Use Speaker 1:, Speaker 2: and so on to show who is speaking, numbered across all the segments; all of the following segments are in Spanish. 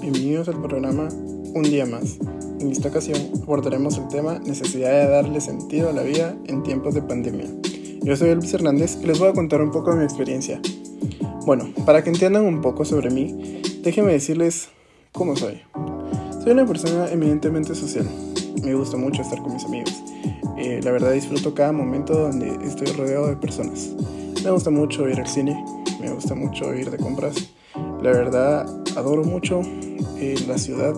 Speaker 1: Bienvenidos al programa Un día más. En esta ocasión abordaremos el tema necesidad de darle sentido a la vida en tiempos de pandemia. Yo soy Elvis Hernández y les voy a contar un poco de mi experiencia. Bueno, para que entiendan un poco sobre mí, déjenme decirles cómo soy. Soy una persona eminentemente social. Me gusta mucho estar con mis amigos. Eh, la verdad disfruto cada momento donde estoy rodeado de personas. Me gusta mucho ir al cine, me gusta mucho ir de compras. La verdad, adoro mucho eh, la ciudad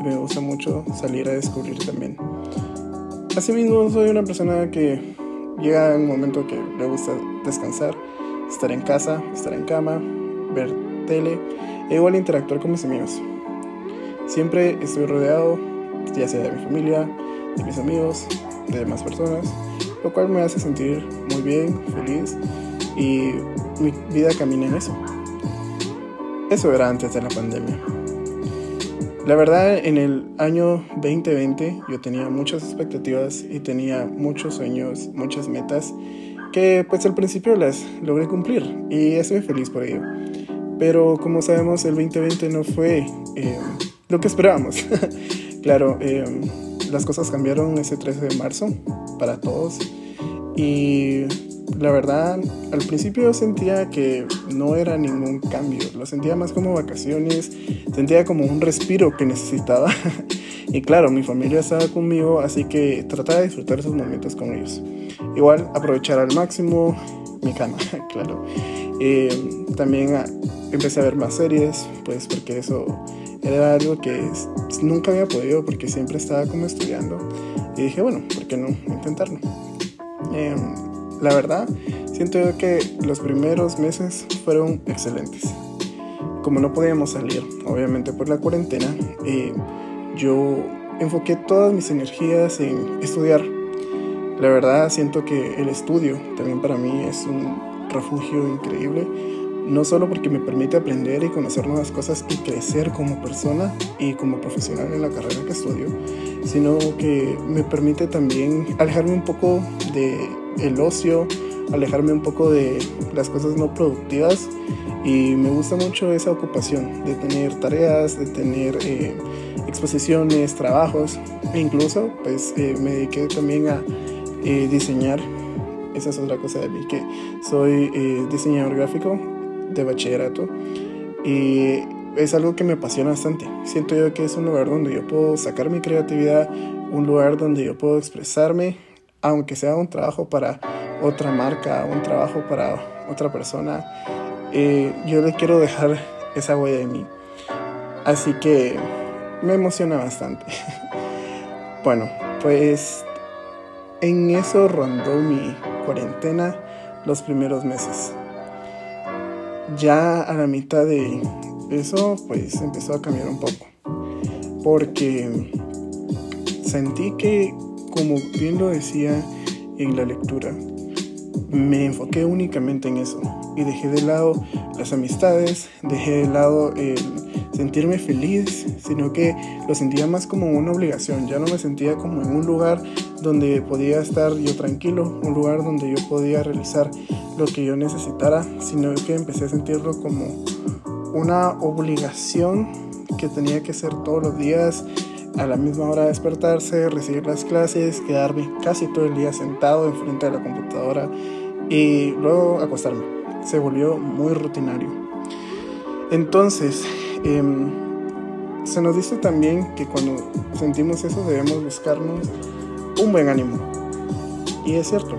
Speaker 1: y me gusta mucho salir a descubrir también. Asimismo, soy una persona que llega un momento que le gusta descansar, estar en casa, estar en cama, ver tele e igual interactuar con mis amigos. Siempre estoy rodeado, ya sea de mi familia, de mis amigos, de demás personas, lo cual me hace sentir muy bien, feliz y mi vida camina en eso. Eso era antes de la pandemia. La verdad, en el año 2020 yo tenía muchas expectativas y tenía muchos sueños, muchas metas que pues al principio las logré cumplir y estoy feliz por ello. Pero como sabemos, el 2020 no fue eh, lo que esperábamos. claro, eh, las cosas cambiaron ese 13 de marzo para todos y la verdad, al principio sentía que no era ningún cambio, lo sentía más como vacaciones, sentía como un respiro que necesitaba. y claro, mi familia estaba conmigo, así que trataba de disfrutar esos momentos con ellos. Igual, aprovechar al máximo mi cama, claro. Eh, también ah, empecé a ver más series, pues porque eso era algo que nunca había podido, porque siempre estaba como estudiando. Y dije, bueno, ¿por qué no intentarlo? Eh, la verdad, siento que los primeros meses fueron excelentes. Como no podíamos salir, obviamente por la cuarentena, eh, yo enfoqué todas mis energías en estudiar. La verdad, siento que el estudio también para mí es un refugio increíble no solo porque me permite aprender y conocer nuevas cosas y crecer como persona y como profesional en la carrera que estudio, sino que me permite también alejarme un poco de el ocio, alejarme un poco de las cosas no productivas y me gusta mucho esa ocupación de tener tareas, de tener eh, exposiciones, trabajos e incluso pues eh, me dediqué también a eh, diseñar. Esa es otra cosa de mí, que soy diseñador gráfico de bachillerato y es algo que me apasiona bastante. Siento yo que es un lugar donde yo puedo sacar mi creatividad, un lugar donde yo puedo expresarme, aunque sea un trabajo para otra marca, un trabajo para otra persona. Eh, yo le quiero dejar esa huella de mí. Así que me emociona bastante. bueno, pues en eso rondó mi cuarentena los primeros meses ya a la mitad de eso, pues empezó a cambiar un poco. Porque sentí que, como bien lo decía en la lectura, me enfoqué únicamente en eso y dejé de lado las amistades, dejé de lado el sentirme feliz, sino que lo sentía más como una obligación, ya no me sentía como en un lugar donde podía estar yo tranquilo, un lugar donde yo podía realizar lo que yo necesitara, sino que empecé a sentirlo como una obligación que tenía que ser todos los días, a la misma hora despertarse, recibir las clases, quedarme casi todo el día sentado enfrente de la computadora y luego acostarme. Se volvió muy rutinario. Entonces, em, se nos dice también que cuando sentimos eso debemos buscarnos un buen ánimo. Y es cierto,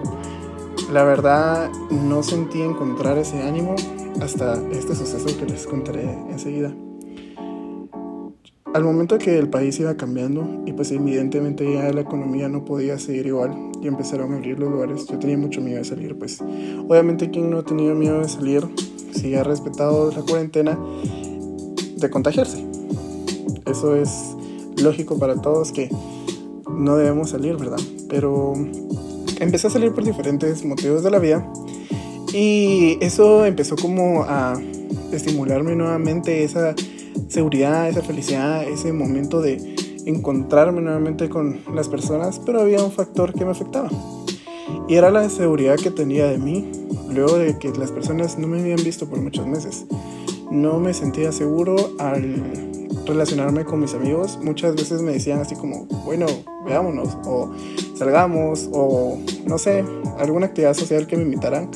Speaker 1: la verdad no sentí encontrar ese ánimo hasta este suceso que les contaré enseguida. Al momento que el país iba cambiando y pues evidentemente ya la economía no podía seguir igual y empezaron a abrir los lugares, yo tenía mucho miedo de salir, pues obviamente quien no ha tenido miedo de salir, si ha respetado la cuarentena, de contagiarse. Eso es lógico para todos que no debemos salir, ¿verdad? Pero empecé a salir por diferentes motivos de la vida y eso empezó como a estimularme nuevamente esa seguridad, esa felicidad, ese momento de encontrarme nuevamente con las personas, pero había un factor que me afectaba. Y era la seguridad que tenía de mí luego de que las personas no me habían visto por muchos meses. no me sentía seguro al relacionarme con mis amigos. Muchas veces me decían así como, bueno, veámonos, o salgamos, o no sé, alguna actividad social que me invitaran.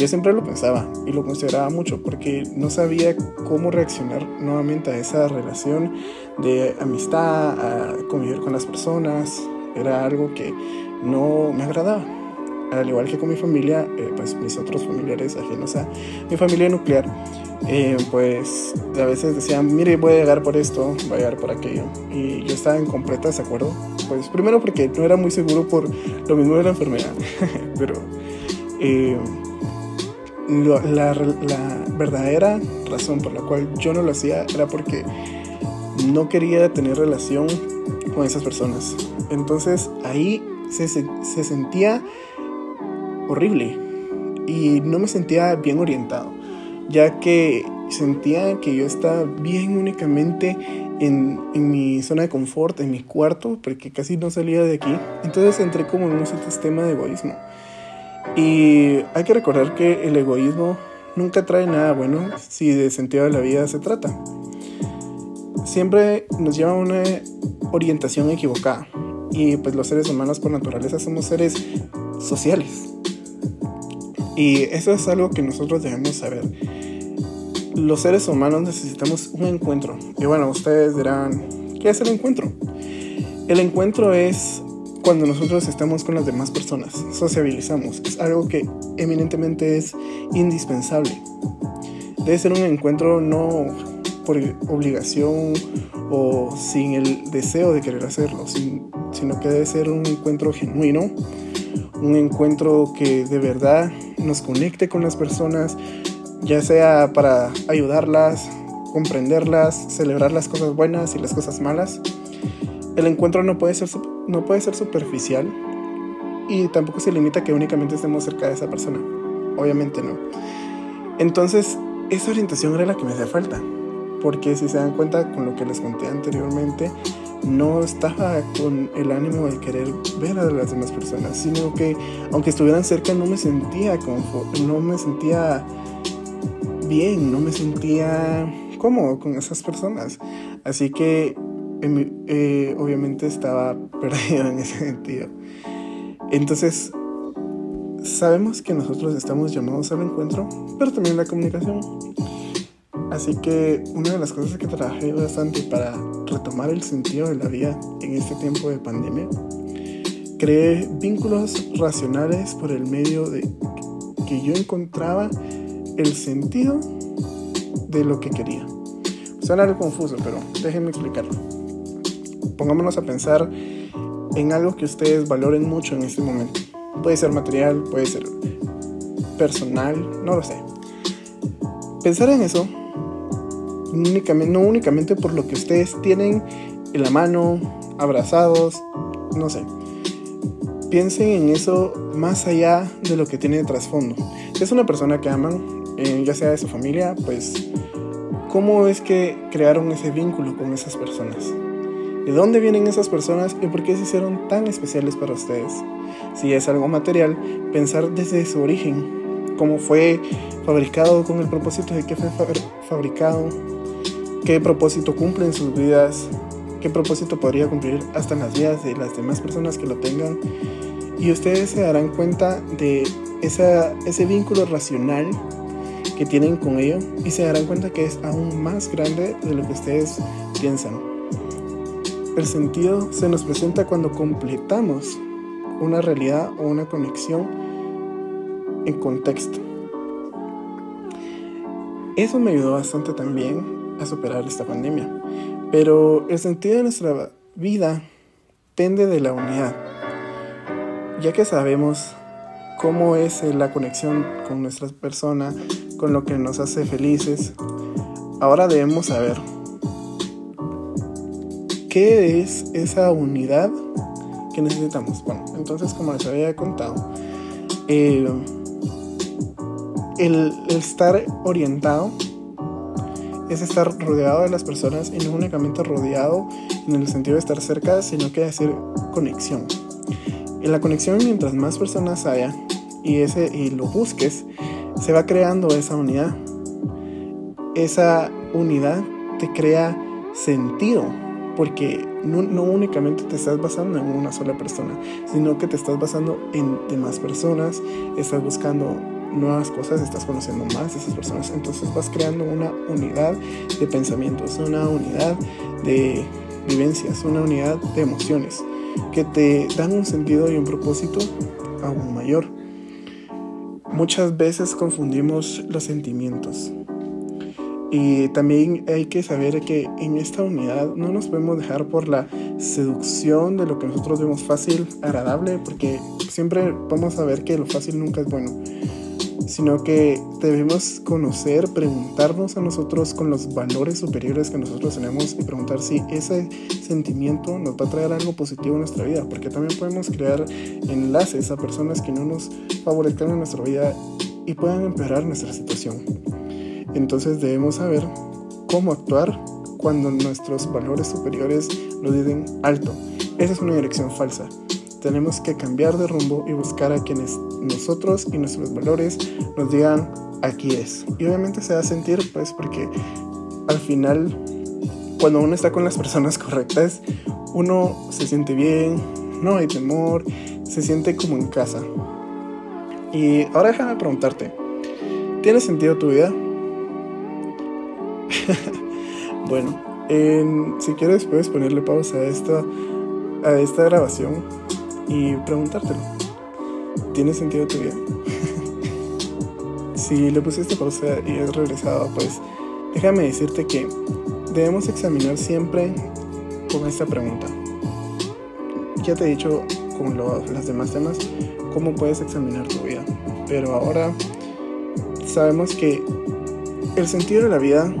Speaker 1: Yo siempre lo pensaba y lo consideraba mucho porque no sabía cómo reaccionar nuevamente a esa relación de amistad, a convivir con las personas. Era algo que no me agradaba. Al igual que con mi familia, eh, pues mis otros familiares ajenos a mi familia nuclear, eh, pues a veces decían, mire, voy a llegar por esto, voy a llegar por aquello. Y yo estaba en completa desacuerdo. Pues primero porque no era muy seguro por lo mismo de la enfermedad, pero eh, la, verdadera razón por la cual yo no lo hacía era porque no quería tener relación con esas personas. Entonces ahí se, se, sentía horrible y no me sentía bien orientado, ya que sentía que yo estaba bien únicamente en, en, mi zona de confort, en mi cuarto, porque casi no salía de aquí. Entonces entré como en un sistema de egoísmo. Y hay que recordar que el egoísmo nunca trae nada bueno si de sentido de la vida se trata. Siempre nos lleva a una orientación equivocada. Y pues los seres humanos por naturaleza somos seres sociales. Y eso es algo que nosotros debemos saber. Los seres humanos necesitamos un encuentro. Y bueno, ustedes dirán, ¿qué es el encuentro? El encuentro es cuando nosotros estamos con las demás personas, sociabilizamos. Es algo que eminentemente es indispensable. Debe ser un encuentro no por obligación o sin el deseo de querer hacerlo, sino que debe ser un encuentro genuino, un encuentro que de verdad nos conecte con las personas, ya sea para ayudarlas, comprenderlas, celebrar las cosas buenas y las cosas malas. El encuentro no puede ser, no puede ser superficial y tampoco se limita a que únicamente estemos cerca de esa persona. Obviamente no. Entonces, esa orientación era la que me hacía falta porque si se dan cuenta con lo que les conté anteriormente, no estaba con el ánimo de querer ver a las demás personas, sino que aunque estuvieran cerca no me sentía no me sentía bien, no me sentía cómodo con esas personas. Así que eh, obviamente estaba perdido en ese sentido. Entonces, sabemos que nosotros estamos llamados al encuentro, pero también la comunicación. Así que una de las cosas que trabajé bastante para retomar el sentido de la vida en este tiempo de pandemia, creé vínculos racionales por el medio de que yo encontraba el sentido de lo que quería. Suena algo confuso, pero déjenme explicarlo. Pongámonos a pensar en algo que ustedes valoren mucho en este momento. Puede ser material, puede ser personal, no lo sé. Pensar en eso no únicamente por lo que ustedes tienen en la mano, abrazados, no sé. Piensen en eso más allá de lo que tiene de trasfondo. Si es una persona que aman, eh, ya sea de su familia, pues, ¿cómo es que crearon ese vínculo con esas personas? ¿De dónde vienen esas personas y por qué se hicieron tan especiales para ustedes? Si es algo material, pensar desde su origen, cómo fue fabricado, con el propósito de que fue fabricado, qué propósito cumple en sus vidas, qué propósito podría cumplir hasta en las vidas de las demás personas que lo tengan. Y ustedes se darán cuenta de ese vínculo racional que tienen con ello y se darán cuenta que es aún más grande de lo que ustedes piensan. El sentido se nos presenta cuando completamos una realidad o una conexión en contexto. Eso me ayudó bastante también a superar esta pandemia. Pero el sentido de nuestra vida pende de la unidad, ya que sabemos cómo es la conexión con nuestra persona, con lo que nos hace felices. Ahora debemos saber qué es esa unidad que necesitamos. Bueno, entonces como les había contado, eh, el estar orientado es estar rodeado de las personas y no únicamente rodeado en el sentido de estar cerca, sino que hacer conexión. En la conexión, mientras más personas haya y, ese, y lo busques, se va creando esa unidad. esa unidad te crea sentido, porque no, no, únicamente te estás basando en una sola persona, sino que te estás basando en demás personas, estás buscando nuevas cosas, estás conociendo más de esas personas, entonces vas creando una unidad de pensamientos, una unidad de vivencias, una unidad de emociones que te dan un sentido y un propósito aún mayor. Muchas veces confundimos los sentimientos. Y también hay que saber que en esta unidad no nos podemos dejar por la seducción de lo que nosotros vemos fácil, agradable, porque siempre vamos a ver que lo fácil nunca es bueno sino que debemos conocer, preguntarnos a nosotros con los valores superiores que nosotros tenemos y preguntar si ese sentimiento nos va a traer algo positivo en nuestra vida, porque también podemos crear enlaces a personas que no nos favorezcan en nuestra vida y puedan empeorar nuestra situación. Entonces debemos saber cómo actuar cuando nuestros valores superiores nos dicen alto. Esa es una dirección falsa tenemos que cambiar de rumbo y buscar a quienes nosotros y nuestros valores nos digan aquí es. Y obviamente se va a sentir pues porque al final cuando uno está con las personas correctas, uno se siente bien, no hay temor, se siente como en casa. Y ahora déjame preguntarte, ¿tiene sentido tu vida? bueno, si quieres puedes ponerle pausa a esta, a esta grabación y preguntártelo. ¿Tiene sentido tu vida? si le pusiste pausa y has regresado, pues déjame decirte que debemos examinar siempre con esta pregunta. Ya te he dicho con los demás temas cómo puedes examinar tu vida, pero ahora sabemos que el sentido de la vida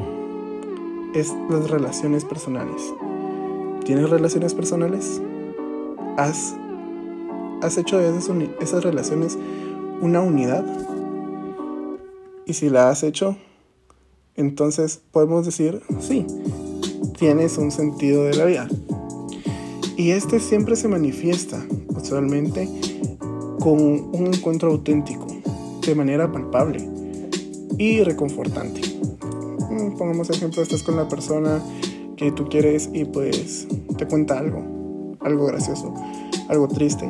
Speaker 1: es las relaciones personales. ¿Tienes relaciones personales? ¿Has ¿Has hecho de esas, esas relaciones una unidad? Y si la has hecho, entonces podemos decir, sí, tienes un sentido de la vida. Y este siempre se manifiesta usualmente con un encuentro auténtico, de manera palpable y reconfortante. Pongamos ejemplo, estás con la persona que tú quieres y pues te cuenta algo, algo gracioso, algo triste,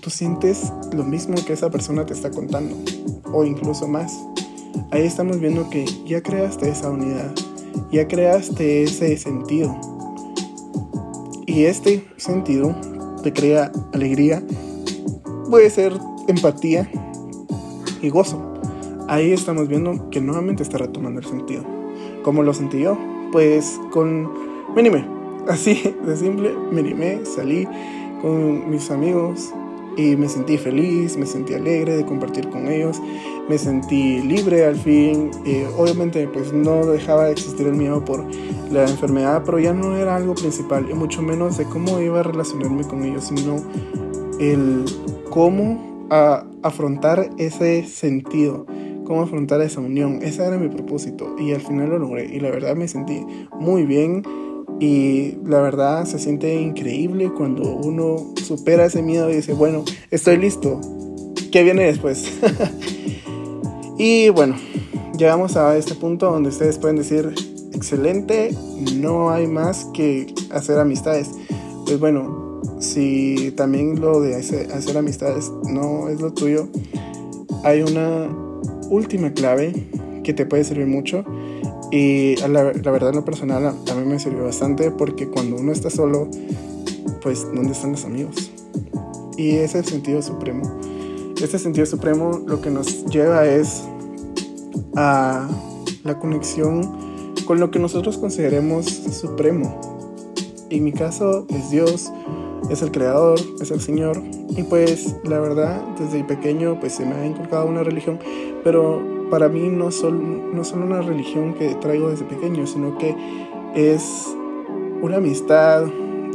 Speaker 1: tú sientes lo mismo que esa persona te está contando, o incluso más. Ahí estamos viendo que ya creaste esa unidad, ya creaste ese sentido. Y este sentido te crea alegría, puede ser empatía y gozo. Ahí estamos viendo que nuevamente está retomando el sentido. ¿Cómo lo sentí yo? Pues con... Me animé. Así de simple, me animé, salí con mis amigos, y me sentí feliz, me sentí alegre de compartir con ellos, me sentí libre al fin. obviamente pues no dejaba de existir el miedo por la enfermedad, pero ya no era algo principal y mucho menos de cómo iba a relacionarme con ellos, sino el cómo afrontar ese sentido, cómo afrontar esa unión. Ese era mi propósito y al final lo logré y la verdad me sentí muy bien y la verdad se siente increíble cuando uno supera ese miedo y dice, bueno, estoy listo. ¿Qué viene después? y bueno, llegamos a este punto donde ustedes pueden decir, excelente, no hay más que hacer amistades. Pues bueno, si también lo de hacer amistades no es lo tuyo, hay una última clave que te puede servir mucho y la, la verdad en lo personal a, mí me sirvió bastante porque cuando uno está solo, pues ¿dónde están los amigos? Y ese es el sentido supremo. Este sentido supremo lo que nos lleva es a la conexión con lo que nosotros consideremos supremo. En mi caso es Dios, es el creador, es el Señor. Y pues la verdad, desde pequeño pues se me ha inculcado una religión, pero para mí no son no solo una religión que traigo desde pequeño, sino que es una amistad,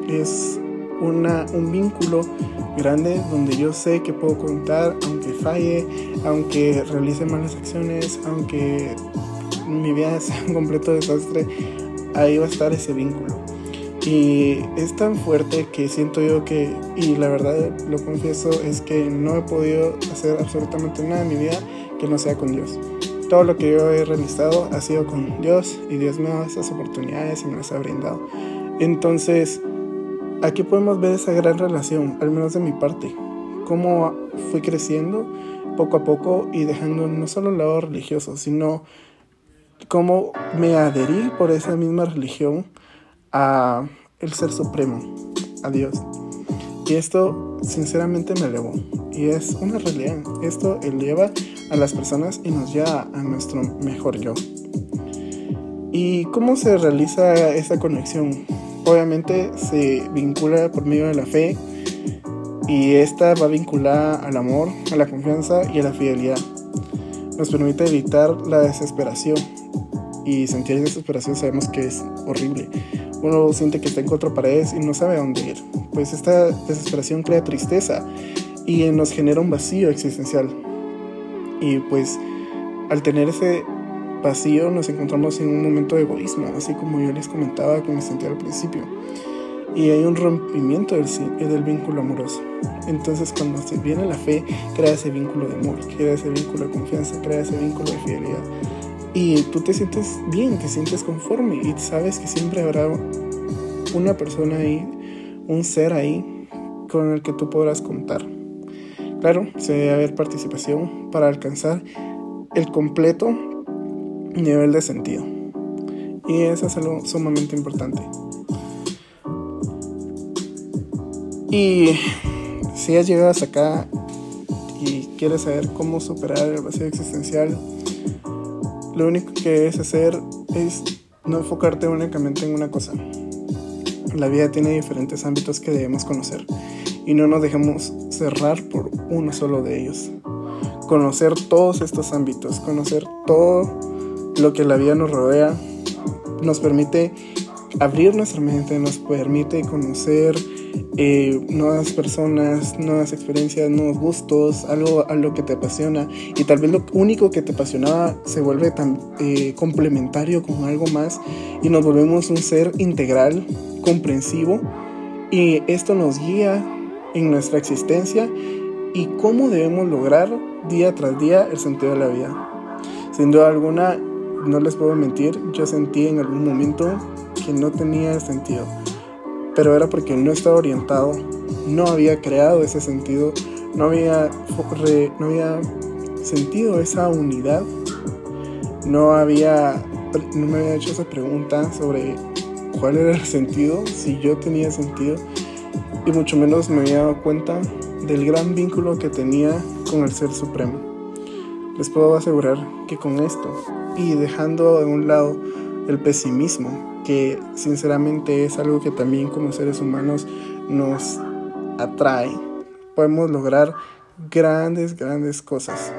Speaker 1: es una, un vínculo grande donde yo sé que puedo contar aunque falle, aunque realice malas acciones, aunque mi vida sea un completo desastre, ahí va a estar ese vínculo. Y es tan fuerte que siento yo que, y la verdad lo confieso, es que no he podido hacer absolutamente nada en mi vida que no sea con Dios. todo lo que yo he realizado ha sido con Dios y Dios me ha dado esas oportunidades y me las ha brindado. Entonces, aquí podemos ver esa gran relación, al menos de mi parte, cómo fui creciendo poco a poco y dejando no solo el lado religioso, sino cómo me adherí por esa misma religión a el ser supremo, a Dios. Y esto sinceramente me elevó. Y es una realidad. Esto eleva a las personas y nos lleva a nuestro mejor yo. ¿Y cómo se realiza esa conexión? Obviamente se vincula por medio de la fe y esta va vinculada al amor, a la confianza y a la fidelidad. Nos permite evitar la desesperación y sentir desesperación sabemos que es horrible. Uno siente que está en cuatro paredes y no sabe a dónde ir. Pues esta desesperación crea tristeza y nos genera un vacío existencial. Y pues al tener ese vacío nos encontramos en un momento de egoísmo, así como yo les comentaba que me sentía al principio. Y hay un rompimiento del, del vínculo amoroso. Entonces cuando se viene la fe, crea ese vínculo de amor, crea ese vínculo de confianza, crea ese vínculo de fidelidad. Y tú te sientes bien, te sientes conforme y sabes que siempre habrá una persona ahí, un ser ahí con el que tú podrás contar. Claro, se debe haber participación para alcanzar el completo nivel de sentido. Y eso es algo sumamente importante. Y si has llegado hasta acá y quieres saber cómo superar el vacío existencial, lo único que debes hacer es no enfocarte únicamente en una cosa. La vida tiene diferentes ámbitos que debemos conocer y no nos dejemos cerrar por uno solo de ellos. Conocer todos estos ámbitos, conocer todo lo que la vida nos rodea, nos permite abrir nuestra mente, nos permite conocer eh, nuevas personas, nuevas experiencias, nuevos gustos, algo a lo que te apasiona y tal vez lo único que te apasionaba se vuelve tan eh, complementario con algo más y nos volvemos un ser integral, comprensivo y esto nos guía en nuestra existencia y cómo debemos lograr día tras día el sentido de la vida. Sin duda alguna, no les puedo mentir, yo sentí en algún momento que no tenía sentido pero era porque no estaba orientado, no había creado ese sentido, no había, no había sentido esa unidad, no había, no me había hecho esa pregunta sobre cuál era el sentido, si yo tenía sentido, y mucho menos me había dado cuenta del gran vínculo que tenía con el Ser Supremo. Les puedo asegurar que con esto, y dejando de un lado el pesimismo, que sinceramente es algo que también como seres humanos nos atrae. Podemos lograr grandes, grandes cosas.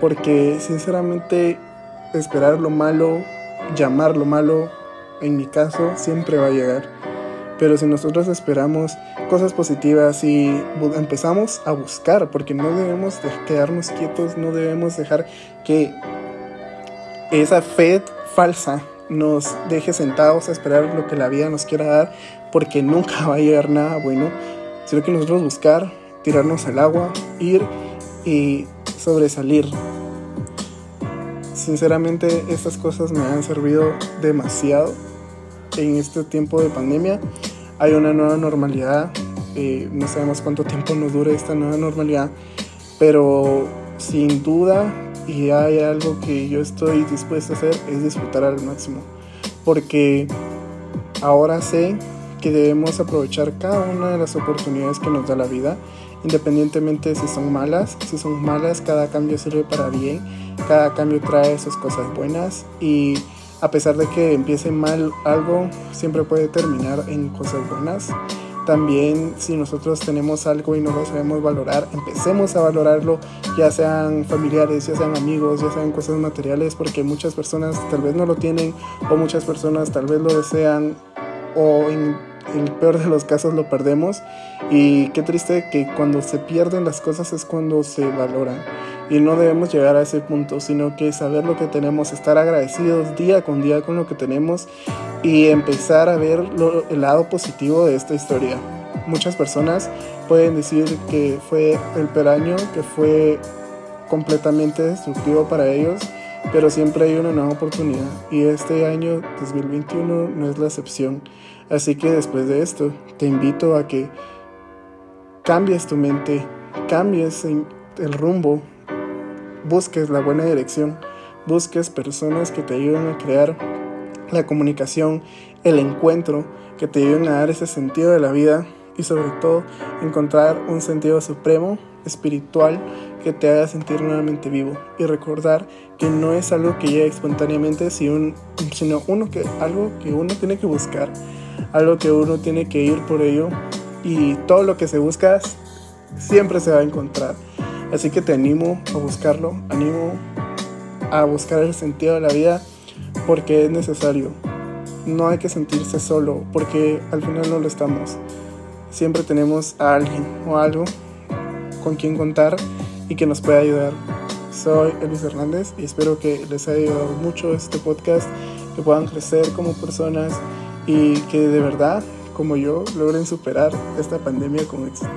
Speaker 1: Porque sinceramente esperar lo malo, llamar lo malo, en mi caso, siempre va a llegar. Pero si nosotros esperamos cosas positivas y empezamos a buscar, porque no debemos quedarnos quietos, no debemos dejar que esa fe falsa nos deje sentados a esperar lo que la vida nos quiera dar, porque nunca va a llegar nada bueno, sino que nosotros buscar, tirarnos al agua, ir y sobresalir. Sinceramente estas cosas me han servido demasiado en este tiempo de pandemia. Hay una nueva normalidad, eh, no sabemos cuánto tiempo nos dure esta nueva normalidad, pero sin duda y hay algo que yo estoy dispuesto a hacer es disfrutar al máximo. Porque ahora sé que debemos aprovechar cada una de las oportunidades que nos da la vida, independientemente si son malas. Si son malas, cada cambio sirve para bien, cada cambio trae sus cosas buenas y a pesar de que empiece mal algo, siempre puede terminar en cosas buenas. También si nosotros tenemos algo y no lo sabemos valorar, empecemos a valorarlo, ya sean familiares, ya sean amigos, ya sean cosas materiales, porque muchas personas tal vez no lo tienen o muchas personas tal vez lo desean o el peor de los casos lo perdemos. Y qué triste que cuando se pierden las cosas es cuando se valoran. Y no debemos llegar a ese punto sino que saber lo que tenemos estar agradecidos día con día con lo que tenemos y empezar a ver el lado positivo de esta historia. Muchas personas pueden decir que fue el peraño que fue completamente destructivo para ellos pero siempre hay una nueva oportunidad y este año 2021 no es la excepción. Así que después de esto, te invito a que cambies tu mente, cambies el rumbo, busques la buena dirección, busques personas que te ayuden a crear la comunicación, el encuentro, que te ayuden a dar ese sentido de la vida y sobre todo encontrar un sentido supremo, espiritual, que te haga sentir nuevamente vivo y recordar que no es algo que llegue espontáneamente, sino uno que, algo que uno tiene que buscar, algo que uno tiene que ir por ello y todo lo que se busca siempre se va a encontrar. Así que te animo a buscarlo, animo a buscar el sentido de la vida porque es necesario. No hay que sentirse solo porque al final no lo estamos. Siempre tenemos a alguien o algo con quien contar y que nos pueda ayudar. Soy Elvis Hernández y espero que les haya ayudado mucho este podcast, que puedan crecer como personas y que de verdad, como yo, logren superar esta pandemia con éxito.